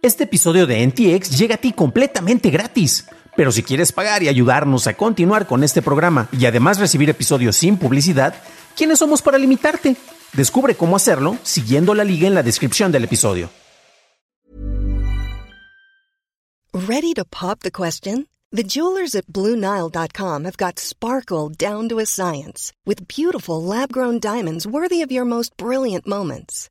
Este episodio de NTX llega a ti completamente gratis. Pero si quieres pagar y ayudarnos a continuar con este programa y además recibir episodios sin publicidad, ¿quiénes somos para limitarte? Descubre cómo hacerlo siguiendo la liga en la descripción del episodio. Ready to pop the question? The jewelers at BlueNile.com have got sparkle down to a science with beautiful lab-grown diamonds worthy of your most brilliant moments.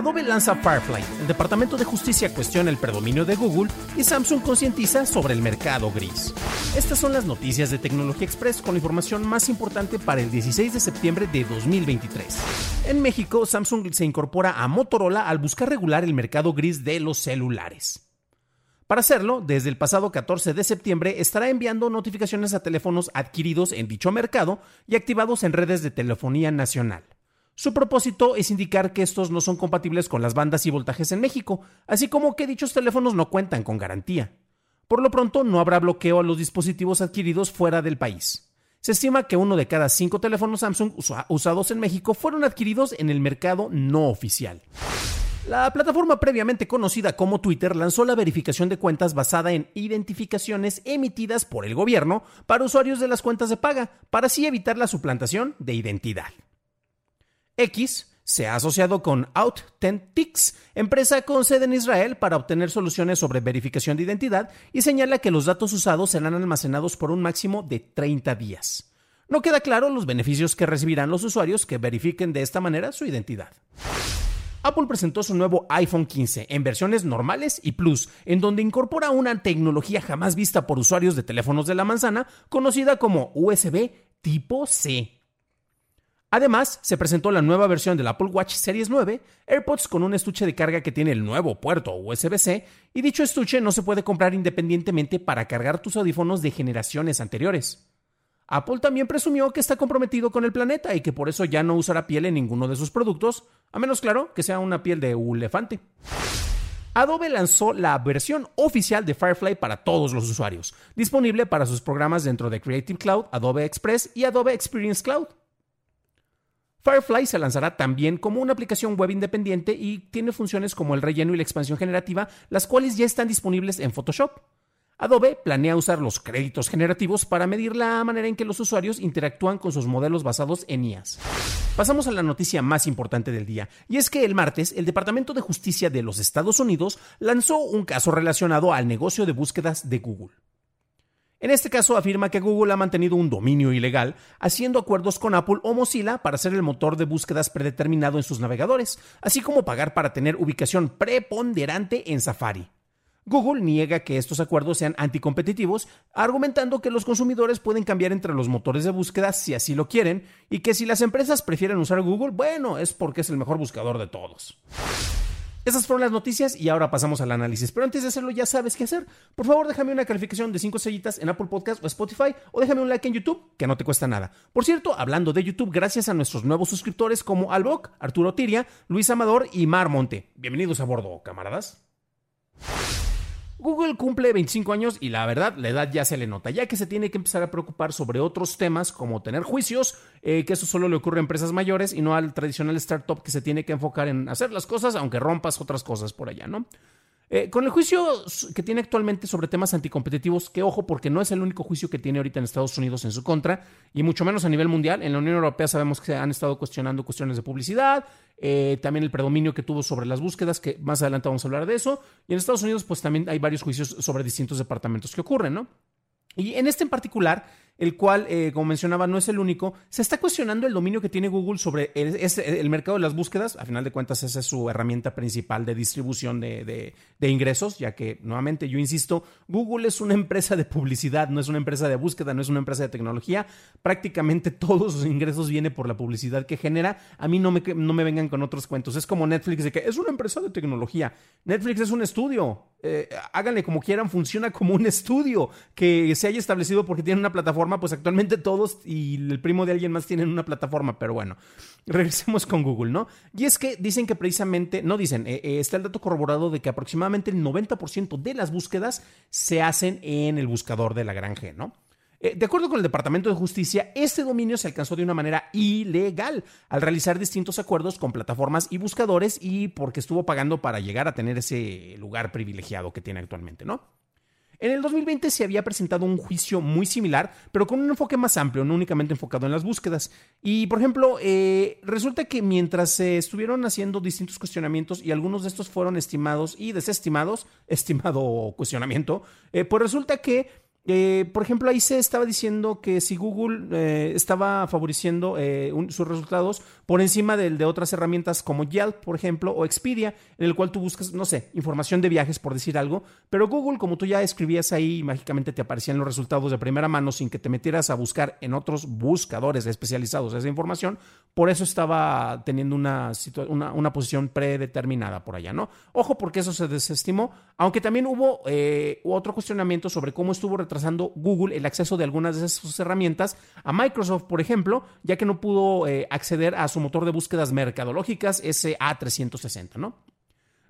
Adobe lanza Firefly, el Departamento de Justicia cuestiona el predominio de Google y Samsung concientiza sobre el mercado gris. Estas son las noticias de Tecnología Express con la información más importante para el 16 de septiembre de 2023. En México, Samsung se incorpora a Motorola al buscar regular el mercado gris de los celulares. Para hacerlo, desde el pasado 14 de septiembre estará enviando notificaciones a teléfonos adquiridos en dicho mercado y activados en redes de telefonía nacional. Su propósito es indicar que estos no son compatibles con las bandas y voltajes en México, así como que dichos teléfonos no cuentan con garantía. Por lo pronto, no habrá bloqueo a los dispositivos adquiridos fuera del país. Se estima que uno de cada cinco teléfonos Samsung usados en México fueron adquiridos en el mercado no oficial. La plataforma previamente conocida como Twitter lanzó la verificación de cuentas basada en identificaciones emitidas por el gobierno para usuarios de las cuentas de paga, para así evitar la suplantación de identidad. X se ha asociado con Authentics, empresa con sede en Israel, para obtener soluciones sobre verificación de identidad y señala que los datos usados serán almacenados por un máximo de 30 días. No queda claro los beneficios que recibirán los usuarios que verifiquen de esta manera su identidad. Apple presentó su nuevo iPhone 15 en versiones normales y Plus, en donde incorpora una tecnología jamás vista por usuarios de teléfonos de la manzana, conocida como USB tipo C. Además, se presentó la nueva versión del Apple Watch Series 9, AirPods con un estuche de carga que tiene el nuevo puerto USB-C, y dicho estuche no se puede comprar independientemente para cargar tus audífonos de generaciones anteriores. Apple también presumió que está comprometido con el planeta y que por eso ya no usará piel en ninguno de sus productos, a menos claro que sea una piel de elefante. Adobe lanzó la versión oficial de Firefly para todos los usuarios, disponible para sus programas dentro de Creative Cloud, Adobe Express y Adobe Experience Cloud. Firefly se lanzará también como una aplicación web independiente y tiene funciones como el relleno y la expansión generativa, las cuales ya están disponibles en Photoshop. Adobe planea usar los créditos generativos para medir la manera en que los usuarios interactúan con sus modelos basados en IAS. Pasamos a la noticia más importante del día, y es que el martes el Departamento de Justicia de los Estados Unidos lanzó un caso relacionado al negocio de búsquedas de Google. En este caso afirma que Google ha mantenido un dominio ilegal, haciendo acuerdos con Apple o Mozilla para ser el motor de búsquedas predeterminado en sus navegadores, así como pagar para tener ubicación preponderante en Safari. Google niega que estos acuerdos sean anticompetitivos, argumentando que los consumidores pueden cambiar entre los motores de búsqueda si así lo quieren, y que si las empresas prefieren usar Google, bueno, es porque es el mejor buscador de todos. Esas fueron las noticias y ahora pasamos al análisis. Pero antes de hacerlo, ya sabes qué hacer. Por favor, déjame una calificación de 5 estrellitas en Apple Podcast o Spotify o déjame un like en YouTube, que no te cuesta nada. Por cierto, hablando de YouTube, gracias a nuestros nuevos suscriptores como Alboc, Arturo Tiria, Luis Amador y Mar Monte. Bienvenidos a bordo, camaradas. Google cumple 25 años y la verdad, la edad ya se le nota, ya que se tiene que empezar a preocupar sobre otros temas como tener juicios, eh, que eso solo le ocurre a empresas mayores y no al tradicional startup que se tiene que enfocar en hacer las cosas, aunque rompas otras cosas por allá, ¿no? Eh, con el juicio que tiene actualmente sobre temas anticompetitivos, que ojo, porque no es el único juicio que tiene ahorita en Estados Unidos en su contra, y mucho menos a nivel mundial. En la Unión Europea sabemos que se han estado cuestionando cuestiones de publicidad, eh, también el predominio que tuvo sobre las búsquedas, que más adelante vamos a hablar de eso. Y en Estados Unidos, pues también hay varios juicios sobre distintos departamentos que ocurren, ¿no? Y en este en particular, el cual, eh, como mencionaba, no es el único, se está cuestionando el dominio que tiene Google sobre el, mercado de las búsquedas. A final de cuentas, esa es su herramienta principal de distribución de, ingresos, ya que, nuevamente, yo insisto, Google es una empresa de publicidad, no es una empresa de búsqueda, no es una empresa de tecnología. Prácticamente todos sus ingresos vienen por la publicidad que genera. A mí no me, no me vengan con otros cuentos. Es como Netflix, de que es una empresa de tecnología. Netflix es un estudio. Eh, háganle como quieran, funciona como un estudio que se haya establecido porque tiene una plataforma plataforma, pues actualmente todos y el primo de alguien más tienen una plataforma, pero bueno, regresemos con Google, ¿no? Y es que dicen que precisamente, no dicen, eh, eh, está el dato corroborado de que aproximadamente el 90% de las búsquedas se hacen en el buscador de la gran G, ¿no? Eh, de acuerdo con el Departamento de Justicia, este dominio se alcanzó de una manera ilegal al realizar distintos acuerdos con plataformas y buscadores y porque estuvo pagando para llegar a tener ese lugar privilegiado que tiene actualmente, ¿no? En el 2020 se había presentado un juicio muy similar, pero con un enfoque más amplio, no únicamente enfocado en las búsquedas. Y, por ejemplo, eh, resulta que mientras se estuvieron haciendo distintos cuestionamientos y algunos de estos fueron estimados y desestimados, estimado cuestionamiento, eh, pues resulta que eh, por ejemplo, ahí se estaba diciendo que si Google eh, estaba favoreciendo eh, sus resultados por encima del de otras herramientas como Yelp, por ejemplo, o Expedia, en el cual tú buscas, no sé, información de viajes, por decir algo, pero Google, como tú ya escribías ahí, mágicamente te aparecían los resultados de primera mano sin que te metieras a buscar en otros buscadores especializados esa información, por eso estaba teniendo una, una, una posición predeterminada por allá, ¿no? Ojo, porque eso se desestimó, aunque también hubo otro cuestionamiento sobre cómo estuvo retrasando Google el acceso de algunas de esas herramientas a Microsoft, por ejemplo, ya que no pudo eh, acceder a su motor de búsquedas mercadológicas SA360, ¿no?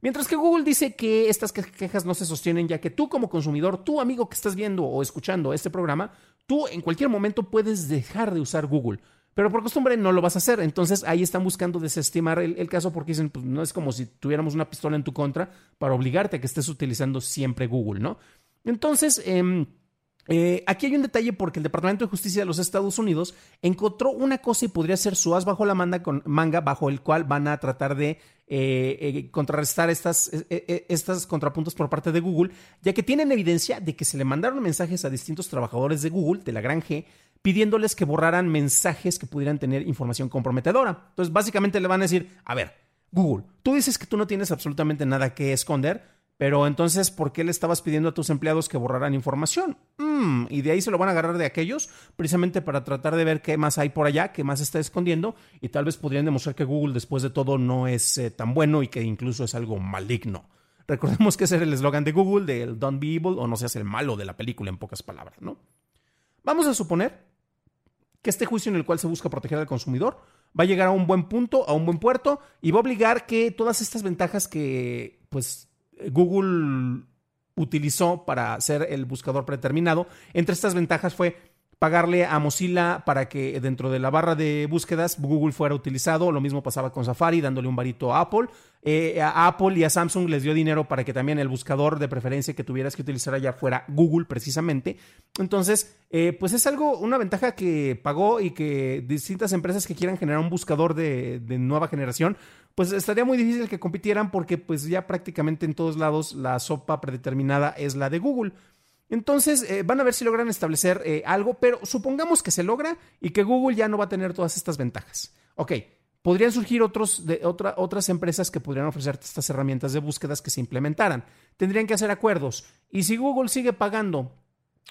Mientras que Google dice que estas quejas no se sostienen, ya que tú como consumidor, tú amigo que estás viendo o escuchando este programa, tú en cualquier momento puedes dejar de usar Google. Pero por costumbre no lo vas a hacer. Entonces ahí están buscando desestimar el, caso porque dicen, pues no es como si tuviéramos una pistola en tu contra para obligarte a que estés utilizando siempre Google, ¿no? Entonces, eh, eh, aquí hay un detalle porque el Departamento de Justicia de los Estados Unidos encontró una cosa y podría ser su as bajo la manga, manga bajo el cual van a tratar de eh, eh, contrarrestar estas, estas contrapuntos por parte de Google, ya que tienen evidencia de que se le mandaron mensajes a distintos trabajadores de Google, de la gran G, pidiéndoles que borraran mensajes que pudieran tener información comprometedora. Entonces, básicamente le van a decir, a ver, Google, tú dices que tú no tienes absolutamente nada que esconder, pero entonces, ¿por qué le estabas pidiendo a tus empleados que borraran información? Mm, y de ahí se lo van a agarrar de aquellos, precisamente para tratar de ver qué más hay por allá, qué más está escondiendo, y tal vez podrían demostrar que Google, después de todo, no es eh, tan bueno y que incluso es algo maligno. Recordemos que ese era el eslogan de Google, del Don't Be Evil, o no seas el malo de la película, en pocas palabras, ¿no? Vamos a suponer que este juicio en el cual se busca proteger al consumidor va a llegar a un buen punto, a un buen puerto, y va a obligar que todas estas ventajas que, pues, Google utilizó para hacer el buscador predeterminado. Entre estas ventajas fue pagarle a Mozilla para que dentro de la barra de búsquedas Google fuera utilizado. Lo mismo pasaba con Safari, dándole un varito a Apple. Eh, a Apple y a Samsung les dio dinero para que también el buscador de preferencia que tuvieras que utilizar allá fuera Google precisamente. Entonces, eh, pues es algo, una ventaja que pagó y que distintas empresas que quieran generar un buscador de, de nueva generación, pues estaría muy difícil que compitieran porque pues ya prácticamente en todos lados la sopa predeterminada es la de Google. Entonces eh, van a ver si logran establecer eh, algo, pero supongamos que se logra y que Google ya no va a tener todas estas ventajas. Ok, podrían surgir otras empresas que podrían ofrecer estas herramientas de búsquedas que se implementaran. Tendrían que hacer acuerdos. Y si Google sigue pagando,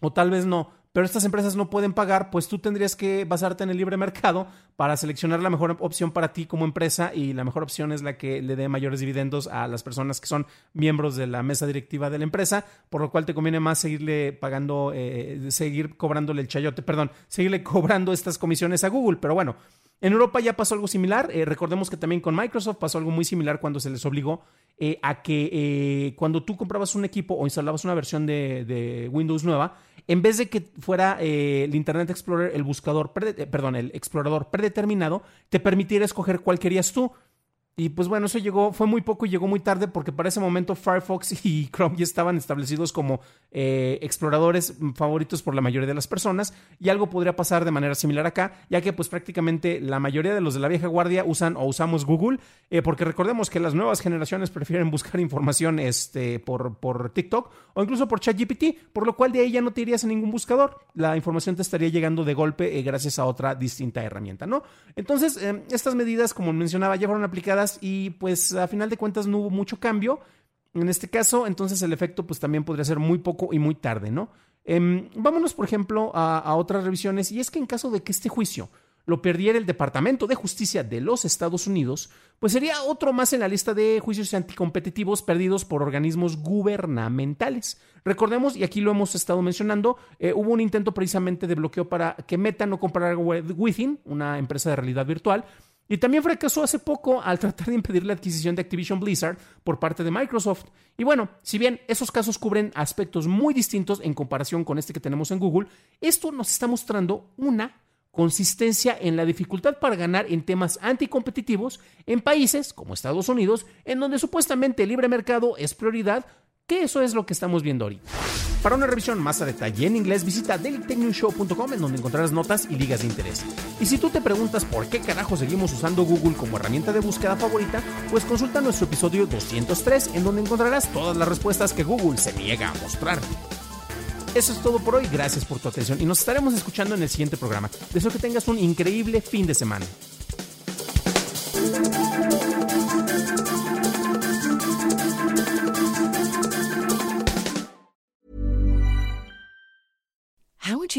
o tal vez no, pero estas empresas no pueden pagar, pues tú tendrías que basarte en el libre mercado para seleccionar la mejor opción para ti como empresa y la mejor opción es la que le dé mayores dividendos a las personas que son miembros de la mesa directiva de la empresa, por lo cual te conviene más seguirle pagando, eh, seguir cobrándole el chayote, perdón, seguirle cobrando estas comisiones a Google, pero bueno. En Europa ya pasó algo similar. Eh, recordemos que también con Microsoft pasó algo muy similar cuando se les obligó eh, a que cuando tú comprabas un equipo o instalabas una versión de Windows nueva, en vez de que fuera eh, el Internet Explorer el buscador, eh, perdón, el explorador predeterminado, te permitiera escoger cuál querías tú. Y pues bueno, eso llegó, fue muy poco y llegó muy tarde porque para ese momento Firefox y Chrome ya estaban establecidos como eh, exploradores favoritos por la mayoría de las personas y algo podría pasar de manera similar acá, ya que pues prácticamente la mayoría de los de la vieja guardia usan o usamos Google, eh, porque recordemos que las nuevas generaciones prefieren buscar información este, por, por TikTok o incluso por ChatGPT, por lo cual de ahí ya no te irías a ningún buscador, la información te estaría llegando de golpe eh, gracias a otra distinta herramienta, ¿no? Entonces, estas medidas, como mencionaba, ya fueron aplicadas y pues a final de cuentas no hubo mucho cambio. En este caso, entonces el efecto pues también podría ser muy poco y muy tarde, ¿no? Em, vámonos, por ejemplo, a, otras revisiones y es que en caso de que este juicio lo perdiera el Departamento de Justicia de los Estados Unidos, pues sería otro más en la lista de juicios anticompetitivos perdidos por organismos gubernamentales. Recordemos, y aquí lo hemos estado mencionando, eh, hubo un intento precisamente de bloqueo para que Meta no comprara Within, una empresa de realidad virtual, y también fracasó hace poco al tratar de impedir la adquisición de Activision Blizzard por parte de Microsoft. Y bueno, si bien esos casos cubren aspectos muy distintos en comparación con este que tenemos en Google, esto nos está mostrando una consistencia en la dificultad para ganar en temas anticompetitivos en países como Estados Unidos, en donde supuestamente el libre mercado es prioridad, que eso es lo que estamos viendo ahorita. Para una revisión más a detalle en inglés, visita dailytechnewshow.com en donde encontrarás notas y ligas de interés. Y si tú te preguntas por qué carajo seguimos usando Google como herramienta de búsqueda favorita, pues consulta nuestro episodio 203 en donde encontrarás todas las respuestas que Google se niega a mostrarte. Eso es todo por hoy, gracias por tu atención y nos estaremos escuchando en el siguiente programa. Deseo que tengas un increíble fin de semana.